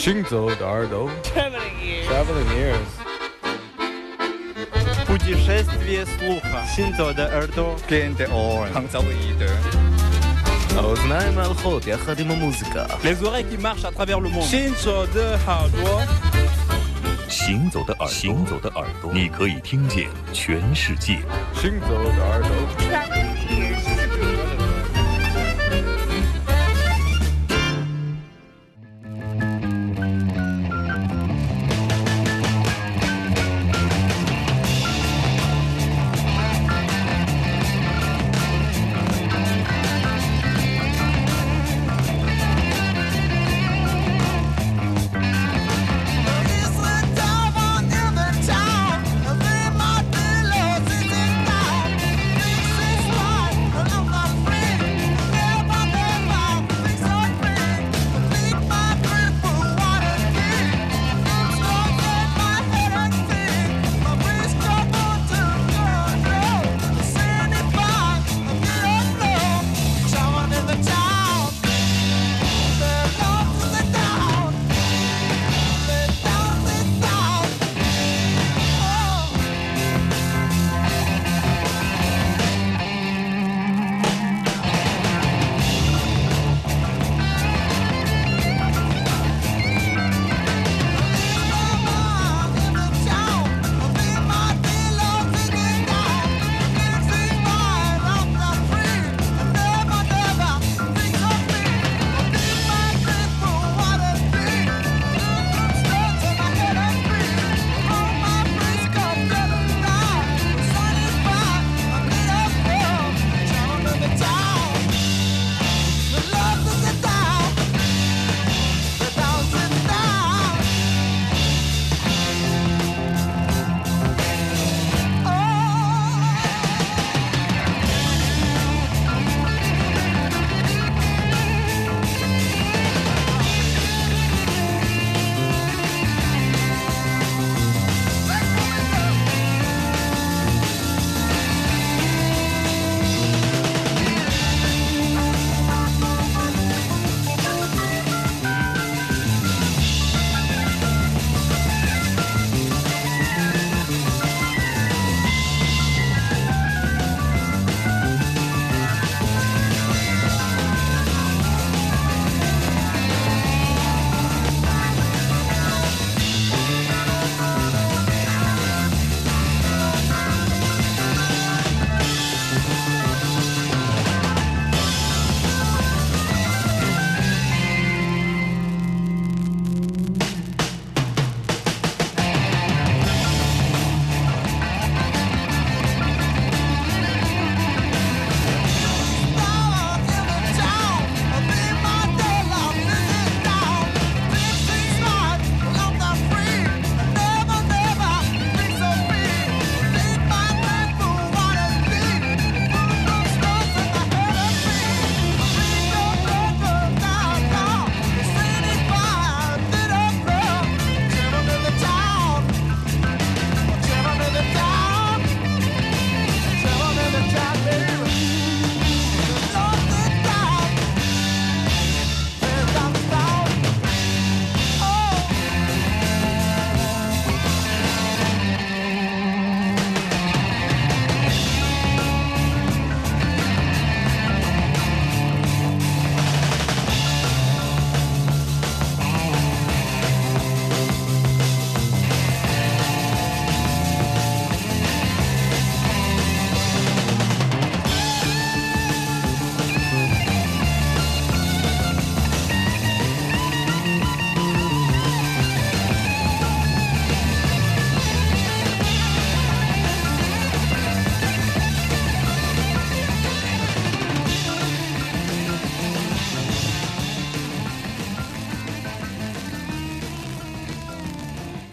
行走的耳朵 Traveling ears. Traveling ears Путешествие слуха. Синзо де Эрдо. Gente on. Hanzaoide. האוזניים הלכות יחד עם המוזיקה Les oreilles qui marchent à travers le monde. Shinzo de Hardware. 行走的耳朵，行走的耳朵，你可以听见全世界。行走的耳朵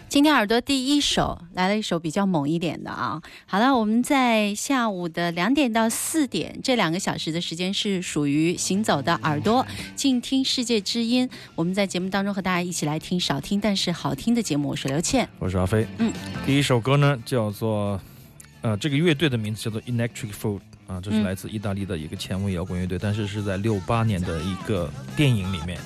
今天耳朵第一首来了一首比较猛一点的啊。好了，我们在下午的两点到四点这两个小时的时间是属于行走的耳朵，静听世界之音。我们在节目当中和大家一起来听少听但是好听的节目。我是刘倩，我是阿飞。嗯，第一首歌呢叫做，呃，这个乐队的名字叫做 Electric Food 啊，这是嗯来自意大利的一个前卫摇滚乐队，但是是在六八年的一个电影里面。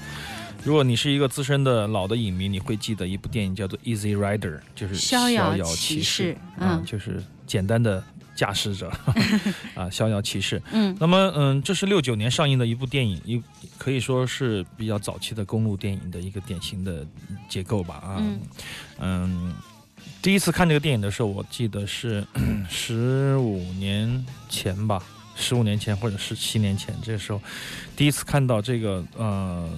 如果你是一个资深的老的影迷，你会记得一部电影叫做《Easy Rider》，就是逍遥遥骑士。士，啊嗯，就是简单的驾驶者。啊，逍遥骑士。嗯。那么，嗯，这是六九年上映的一部电影，一可以说是比较早期的公路电影的一个典型的结构吧。啊，嗯。嗯，第一次看这个电影的时候，我记得是 十五年前吧，十五年前或者十七年前，这个时候第一次看到这个呃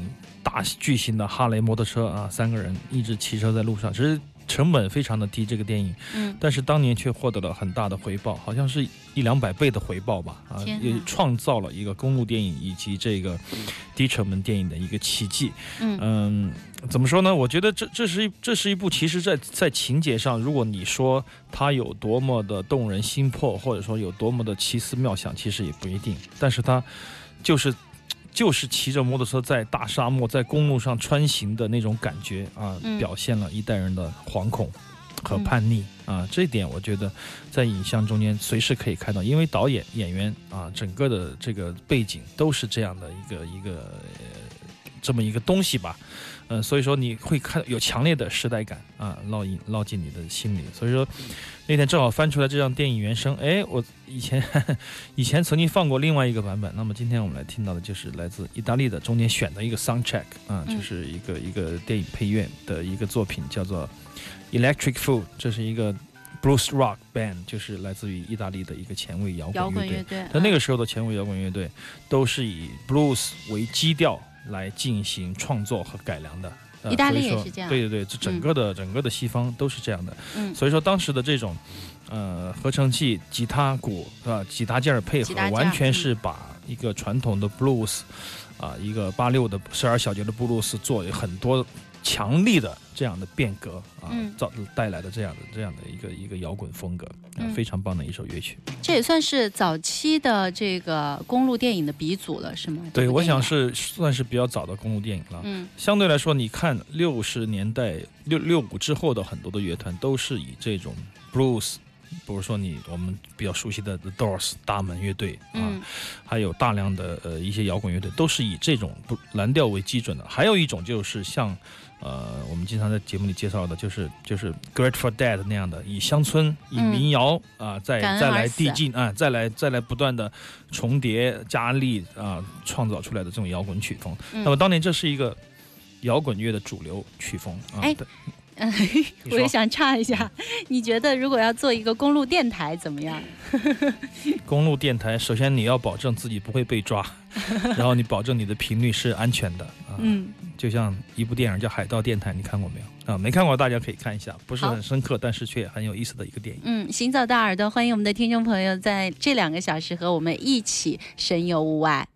大巨型的哈雷摩托车啊，三个人一直骑车在路上，其实成本非常的低，这个电影，嗯但是当年却获得了很大的回报，好像是一两百倍的回报吧，啊也创造了一个公路电影以及这个低成本电影的一个奇迹。嗯嗯，怎么说呢？我觉得这这是一这是一部，其实在在情节上，如果你说它有多么的动人心魄，或者说有多么的奇思妙想，其实也不一定。但是它就是就是骑着摩托车在大沙漠、在公路上穿行的那种感觉啊，嗯表现了一代人的惶恐和嗯叛逆、啊。这一点我觉得在影像中间随时可以看到，因为导演、演员啊，整个的这个背景都是这样的一个一个。呃这么一个东西吧，呃，所以说你会看有强烈的时代感啊，烙印烙进你的心里。所以说那天正好翻出来这张电影原声，哎，我以前 以前曾经放过另外一个版本，那么今天我们来听到的就是来自意大利的中间选的一个 soundtrack 啊，嗯就是一个一个电影配乐的一个作品，叫做 Electric Food，这是一个 blues rock band，就是来自于意大利的一个前卫摇摇滚乐队。滚乐队，但那嗯个时候的前卫摇滚乐队都是以 blues 为基调来进行创作和改良的。呃意大利所以说也是这样对对对，这整个的、整个的西方都是这样的。嗯所以说当时的这种，呃，合成器、吉他、鼓是吧？几大件儿配合完全是把一个传统的 blues，啊、一个八六的十二小节的布鲁斯做很多强力的这样的变革啊嗯，造带来的这样的这样的一个一个摇滚风格啊嗯，非常棒的一首乐曲。这也算是早期的这个公路电影的鼻祖了，是吗？对，我想是算是比较早的公路电影了。嗯相对来说，你看六十年代六六五之后的很多的乐团都是以这种 blues，比如说你我们比较熟悉的 The Doors 大门乐队啊，嗯还有大量的呃一些摇滚乐队都是以这种不蓝调为基准的。还有一种就是像呃我们经常在节目里介绍的，就是就是 Grateful Dead 那样的，以乡村以嗯民谣啊、再再来递进啊、再来再来不断的重叠加力啊、创造出来的这种摇滚曲风。嗯那么当年这是一个摇滚乐的主流曲风啊。哎对嗯，我也想插一下，你觉得如果要做一个公路电台怎么样？公路电台，首先你要保证自己不会被抓，然后你保证你的频率是安全的啊。嗯，就像一部电影叫《海盗电台》，你看过没有？啊，没看过大家可以看一下，不是很深刻，但是却很有意思的一个电影。嗯，行走的耳朵，欢迎我们的听众朋友在这两个小时和我们一起神游物外。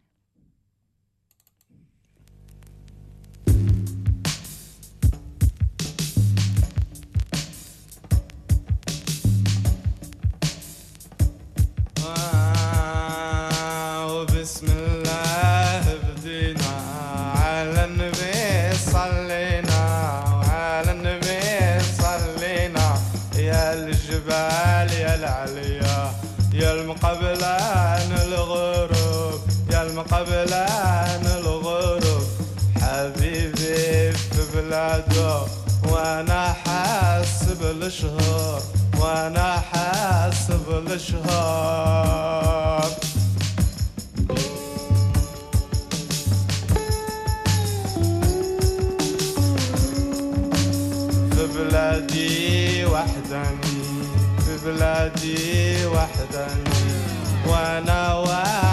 الشهور وأنا حاسب الشهور في بلادي وحداني في بلادي وحداني وأنا وحدي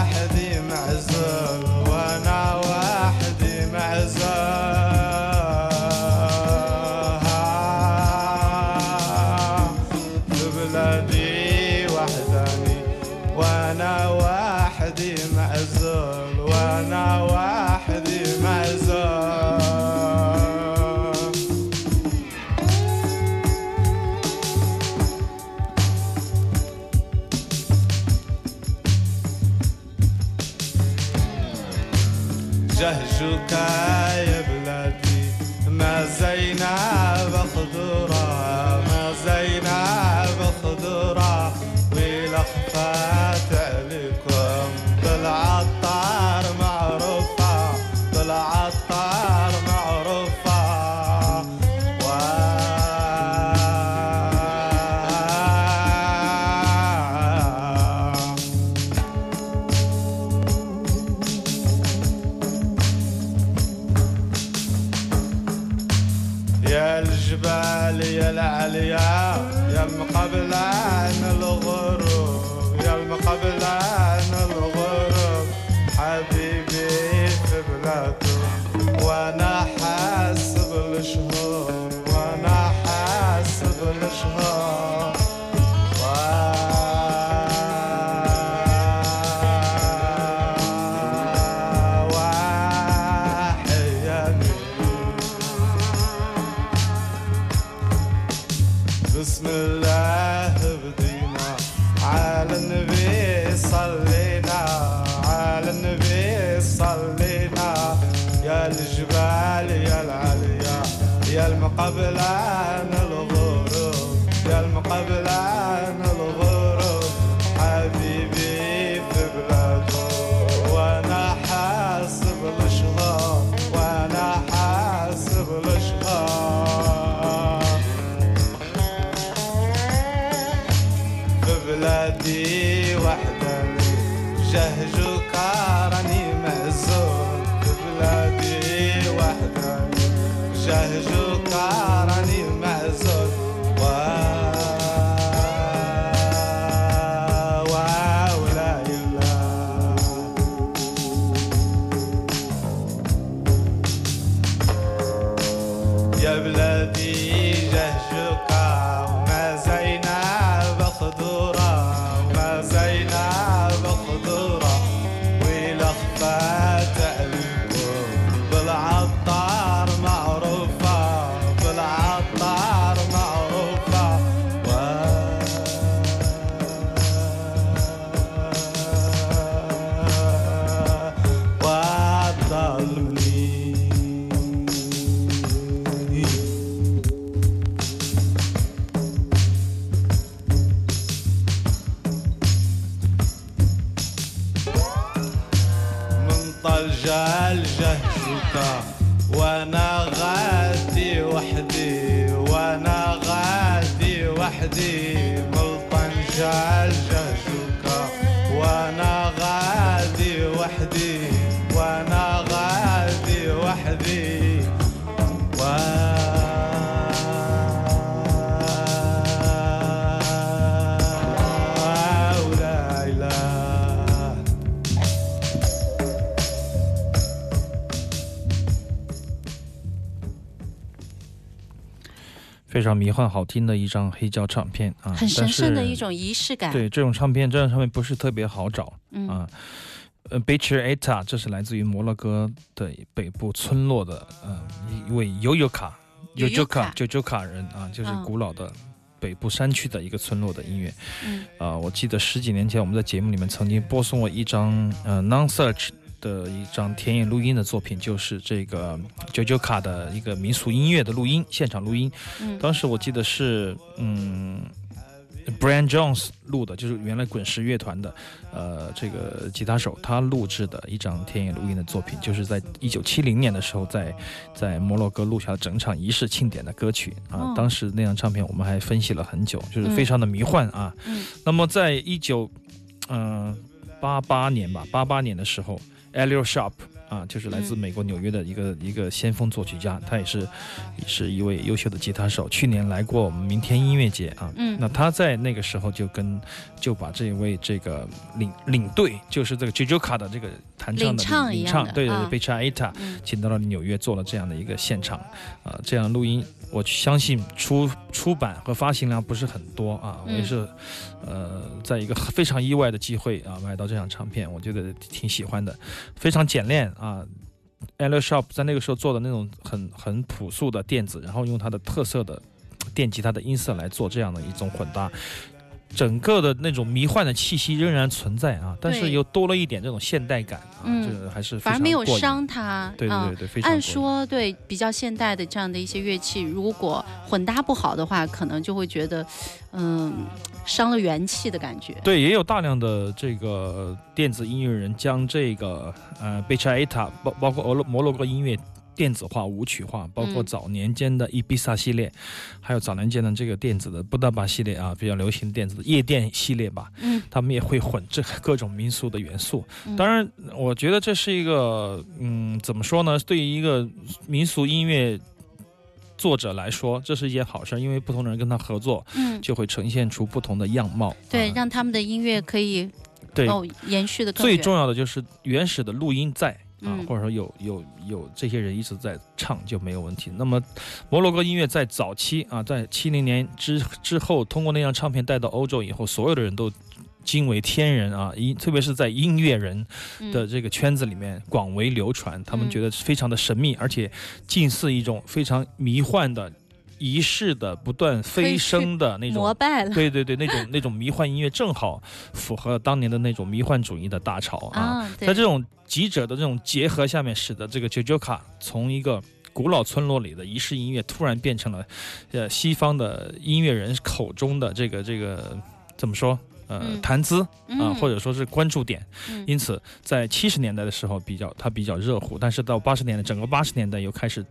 بسم الله بدينا على النبي صلينا. على النبي صلينا. يا الجبال يا العليا. يا المقبلان الغروب يا المقبلان وحدي بلطن 非常迷幻好听的一张黑胶唱片啊，很神圣的一种仪式感。对这种唱片，这张唱片不是特别好找嗯啊。呃 b e c h e Eta，这是来自于摩洛哥的北部村落的呃一位尤尤卡尤 Yoyoka 尤卡尤尤卡人啊，就是嗯古老的北部山区的一个村落的音乐。嗯啊，我记得十几年前我们在节目里面曾经播送过一张呃 Non Search 的一张田野录音的作品，就是这个九九卡的一个民俗音乐的录音，现场录音。嗯当时我记得是嗯。Brian Jones 录的，就是原来滚石乐团的，呃，这个吉他手他录制的一张田野录音的作品，就是在一九七零年的时候在，在摩洛哥录下了整场仪式庆典的歌曲啊。哦当时那张唱片我们还分析了很久，就是非常的迷幻啊。嗯那么在一九，嗯，八八年吧，八八年的时候 e l i o Sharp 啊，就是来自嗯美国纽约的一个、一个先锋作曲家，他也是也是一位优秀的吉他手，去年来过我们明天音乐节啊。嗯那他在那个时候就跟就把这位这个领领队，就是这个 Jojoka 的这个弹唱的领唱对对啊对 b e c h a Eta，嗯。请到了纽约做了这样的一个现场，啊、这样录音，我相信出出版和发行量不是很多啊，我也嗯是，呃，在一个非常意外的机会啊买到这张唱片，我觉得挺喜欢的，非常简练啊。a l Shop 在那个时候做的那种很很朴素的电子，然后用它的特色的电吉他的音色来做这样的一种混搭，整个的那种迷幻的气息仍然存在啊，但是又多了一点这种现代感啊，嗯这个还是非反而没有伤它。对对啊对对，非常按说对比较现代的这样的一些乐器，如果混搭不好的话，可能就会觉得，嗯，伤了元气的感觉。对，也有大量的这个电子音乐人将这个呃贝查埃塔包包括俄罗摩洛哥音乐电子化、舞曲化，包括嗯。早年间的伊比萨系列，还有早年间的这个电子的布达巴系列啊，比较流行的电子的夜店系列吧，嗯。他们也会混这个各种民俗的元素。嗯。当然，我觉得这是一个嗯，怎么说呢？对于一个民俗音乐作者来说，这是一件好事儿，因为不同的人跟他合作，嗯，就会呈现出不同的样貌。对，啊让他们的音乐可以对，哦延续的更最重要的就是原始的录音在啊，嗯或者说有有有这些人一直在唱就没有问题。那么摩洛哥音乐在早期啊，在七零年之之后，通过那张唱片带到欧洲以后，所有的人都惊为天人啊，音特别是在音乐人的这个圈子里面广为流传，他们嗯觉得非常的神秘，而且近似一种非常迷幻的。仪式的不断飞升的那种膜拜了对对对，那种 那种迷幻音乐正好符合当年的那种迷幻主义的大潮啊。啊，在这种几者的这种结合下面，使得这个 Jojoka 从一个古老村落里的仪式音乐，突然变成了呃西方的音乐人口中的这个这个怎么说？呃，嗯。谈资啊、嗯。或者说是关注点，嗯。因此在七十年代的时候比较它比较热乎，但是到八十年代，整个八十年代又开始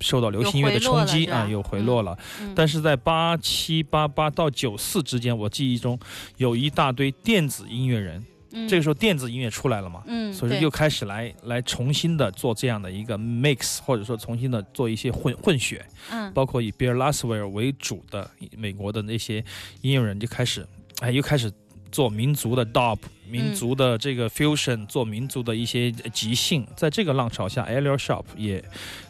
受到流行音乐的冲击啊，又回落了。嗯。但是在八七八八到九四之间，我记忆中有一大堆电子音乐人，嗯。这个时候电子音乐出来了嘛，嗯，所以又开始来来重新的做这样的一个 mix，或者说重新的做一些混混血，嗯。包括以 Bill Laswell 为主的美国的那些音乐人就开始，哎，又开始做民族的 dub，民族的这个 fusion，、做民族的一些即兴，在这个浪潮下 a l i o Sharp 也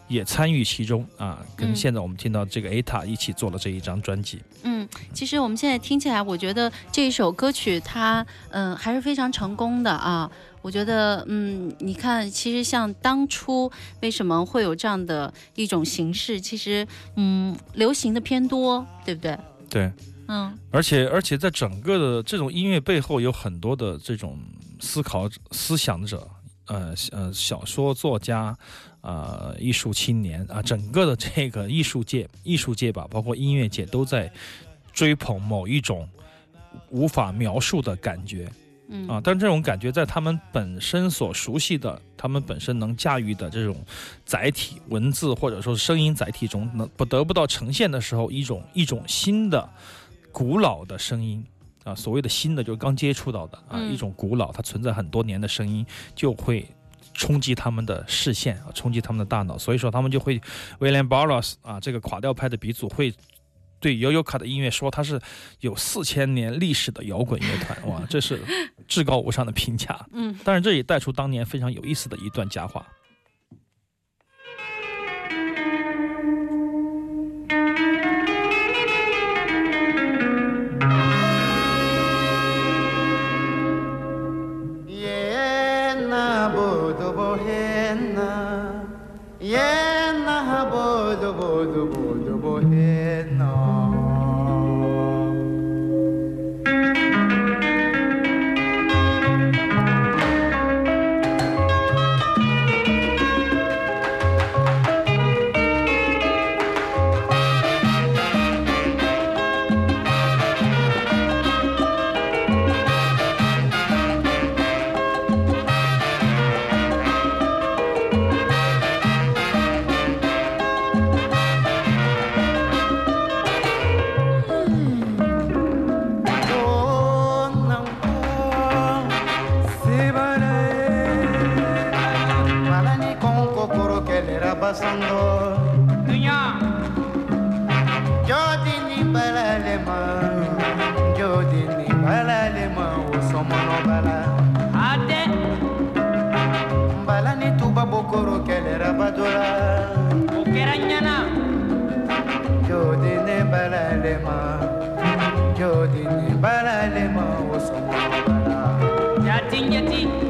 也参与其中啊，跟嗯现在我们听到这个 Ata 一起做了这一张专辑。嗯，其实我们现在听起来，我觉得这一首歌曲它嗯、还是非常成功的啊。我觉得嗯，你看，其实像当初为什么会有这样的一种形式，其实嗯，流行的偏多，对不对？对，嗯而且而且在整个的这种音乐背后有很多的这种思考者思想者，呃呃，小说作家，呃，艺术青年啊，整个的这个艺术界、艺术界吧，包括音乐界，都在追捧某一种无法描述的感觉嗯啊。但这种感觉在他们本身所熟悉的、他们本身能驾驭的这种载体、文字或者说是声音载体中，能不得不到呈现的时候，一种一种新的、古老的声音。啊，所谓的新的就是刚接触到的啊，嗯一种古老它存在很多年的声音，就会冲击他们的视线啊，冲击他们的大脑，所以说他们就会，William Barros 啊，这个垮掉派的鼻祖会对尤尤卡的音乐说它是有四千年历史的摇滚乐团，哇，这是至高无上的评价。嗯，但是这也带出当年非常有意思的一段佳话。todo mundo. pasando. Yo dini bala le ma, yo dini bala le ma, o somo no bala. Ade. Bala ni tuba bokoro kele rabadora. Okera nyana. Yo dini bala le ma, yo dini bala le ma, o somo no bala. Jati jati.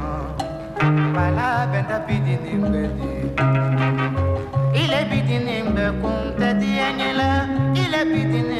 bala benda bidini bedi ile bidini be kun tedi enyela ile bidini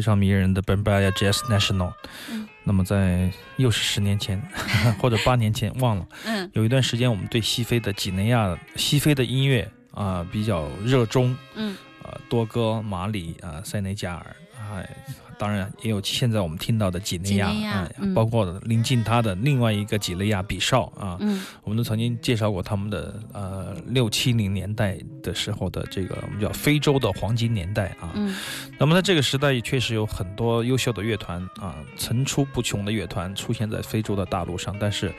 非常迷人的 Bambaya Jazz National。嗯。那么在又是十年前 或者八年前忘了，嗯。有一段时间我们对西非的几内亚、西非的音乐啊、比较热衷，嗯。啊，多哥、马里啊、塞内加尔，哎，当然也有现在我们听到的几内亚，几内亚哎嗯。包括临近它的另外一个几内亚比绍啊，嗯。我们都曾经介绍过他们的呃六七零年代的时候的这个我们叫非洲的黄金年代啊。嗯。那么在这个时代也确实有很多优秀的乐团啊，层出不穷的乐团出现在非洲的大陆上，但是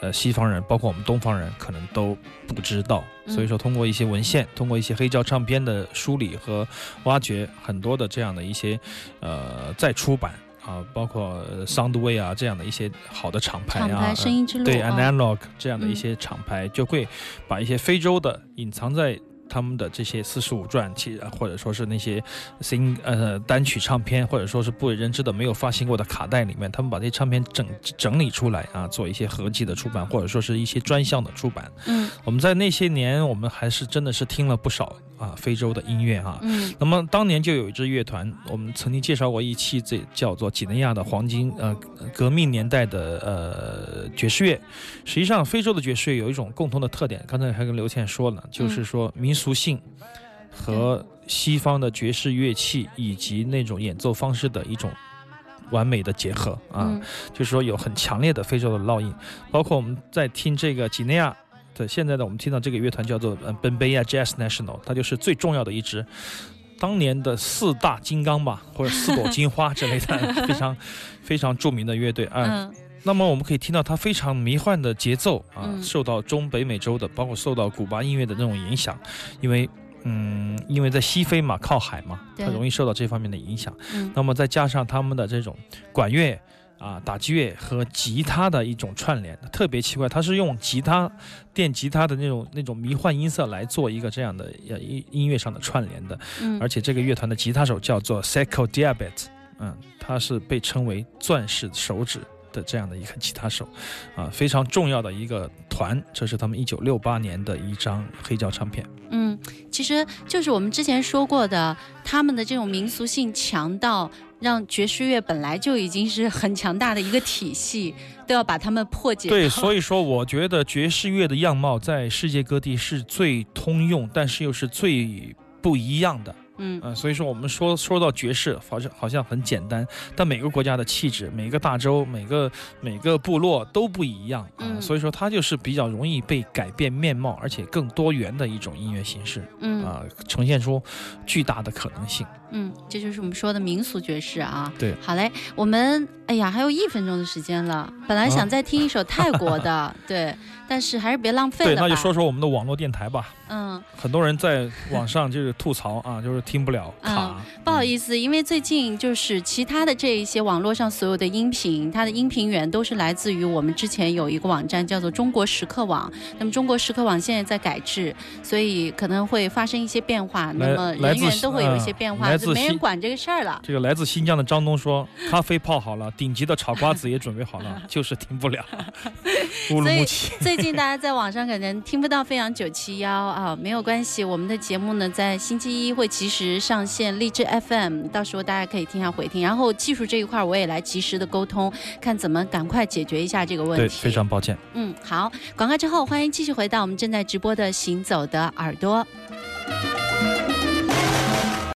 呃西方人包括我们东方人可能都不知道所以说通过一些文献，通过一些黑胶唱片的梳理和挖掘，很多的这样的一些呃再出版。啊，包括呃 Soundway 啊这样的一些好的厂牌啊，厂牌声音之路对啊 Analog 这样的一嗯些厂牌，就会把一些非洲的隐藏在他们的这些四十五转，其或者说是那些 sing 呃单曲唱片，或者说是不为人知的没有发行过的卡带里面，他们把这些唱片整整理出来啊，做一些合集的出版，或者说是一些专项的出版。嗯我们在那些年，我们还是真的是听了不少啊非洲的音乐啊。嗯那么当年就有一支乐团，我们曾经介绍过一期，这叫做几内亚的黄金呃革命年代的呃爵士乐。实际上，非洲的爵士乐有一种共同的特点，刚才还跟刘倩说了，就是说民俗性和西方的爵士乐器以及那种演奏方式的一种完美的结合啊。嗯就是说有很强烈的非洲的烙印，包括我们在听这个几内亚的现在的我们听到这个乐团叫做呃 b e n b e y a Jazz National，它就是最重要的一支。当年的四大金刚吧，或者四朵金花之类的，非常非常著名的乐队啊。嗯那么我们可以听到它非常迷幻的节奏啊，嗯受到中北美洲的，包括受到古巴音乐的那种影响，因为嗯，因为在西非嘛，靠海嘛，它容易受到这方面的影响。嗯那么再加上他们的这种管乐啊、打击乐和吉他的一种串联，特别奇怪，它是用吉他、电吉他的那种那种迷幻音色来做一个这样的呃音音乐上的串联的。嗯而且这个乐团的吉他手叫做 Seco Diabet，嗯，他是被称为钻石手指。的这样的一个吉他手，啊，非常重要的一个团，这是他们一九六八年的一张黑胶唱片。嗯，其实就是我们之前说过的，他们的这种民俗性强到让爵士乐本来就已经是很强大的一个体系，都要把他们破解。对，所以说我觉得爵士乐的样貌在世界各地是最通用，但是又是最不一样的。嗯呃、所以说我们说说到爵士，好像好像很简单，但每个国家的气质、每个大洲、每个每个部落都不一样啊、嗯所以说它就是比较容易被改变面貌，而且更多元的一种音乐形式嗯啊、呈现出巨大的可能性。嗯，这就是我们说的民俗爵士啊。对好嘞，我们哎呀还有一分钟的时间了，本来想再听一首泰国 的，对，但是还是别浪费，了对。那就说说我们的网络电台吧。嗯，很多人在网上就是吐槽啊，就是听不了卡。不好意思，因为最近就是其他的这一些网络上所有的音频，它的音频源都是来自于我们之前有一个网站叫做中国时刻网。那么中国时刻网现在在改制，所以可能会发生一些变化。那么人员都会有一些变化，嗯就没人管这个事儿了。这个来自新疆的张东说：“咖啡泡好了，顶级的炒瓜子也准备好了，就是听不了。”乌鲁木齐。最近大家在网上可能听不到飞扬九七幺啊，没有关系，我们的节目呢在星期一会及时上线荔枝 FM，到时候大家可以听下回听。然后技术这一块我也来及时的沟通，看怎么赶快解决一下这个问对，题。非常抱歉。嗯，好，广告之后欢迎继续回到我们正在直播的《行走的耳朵》。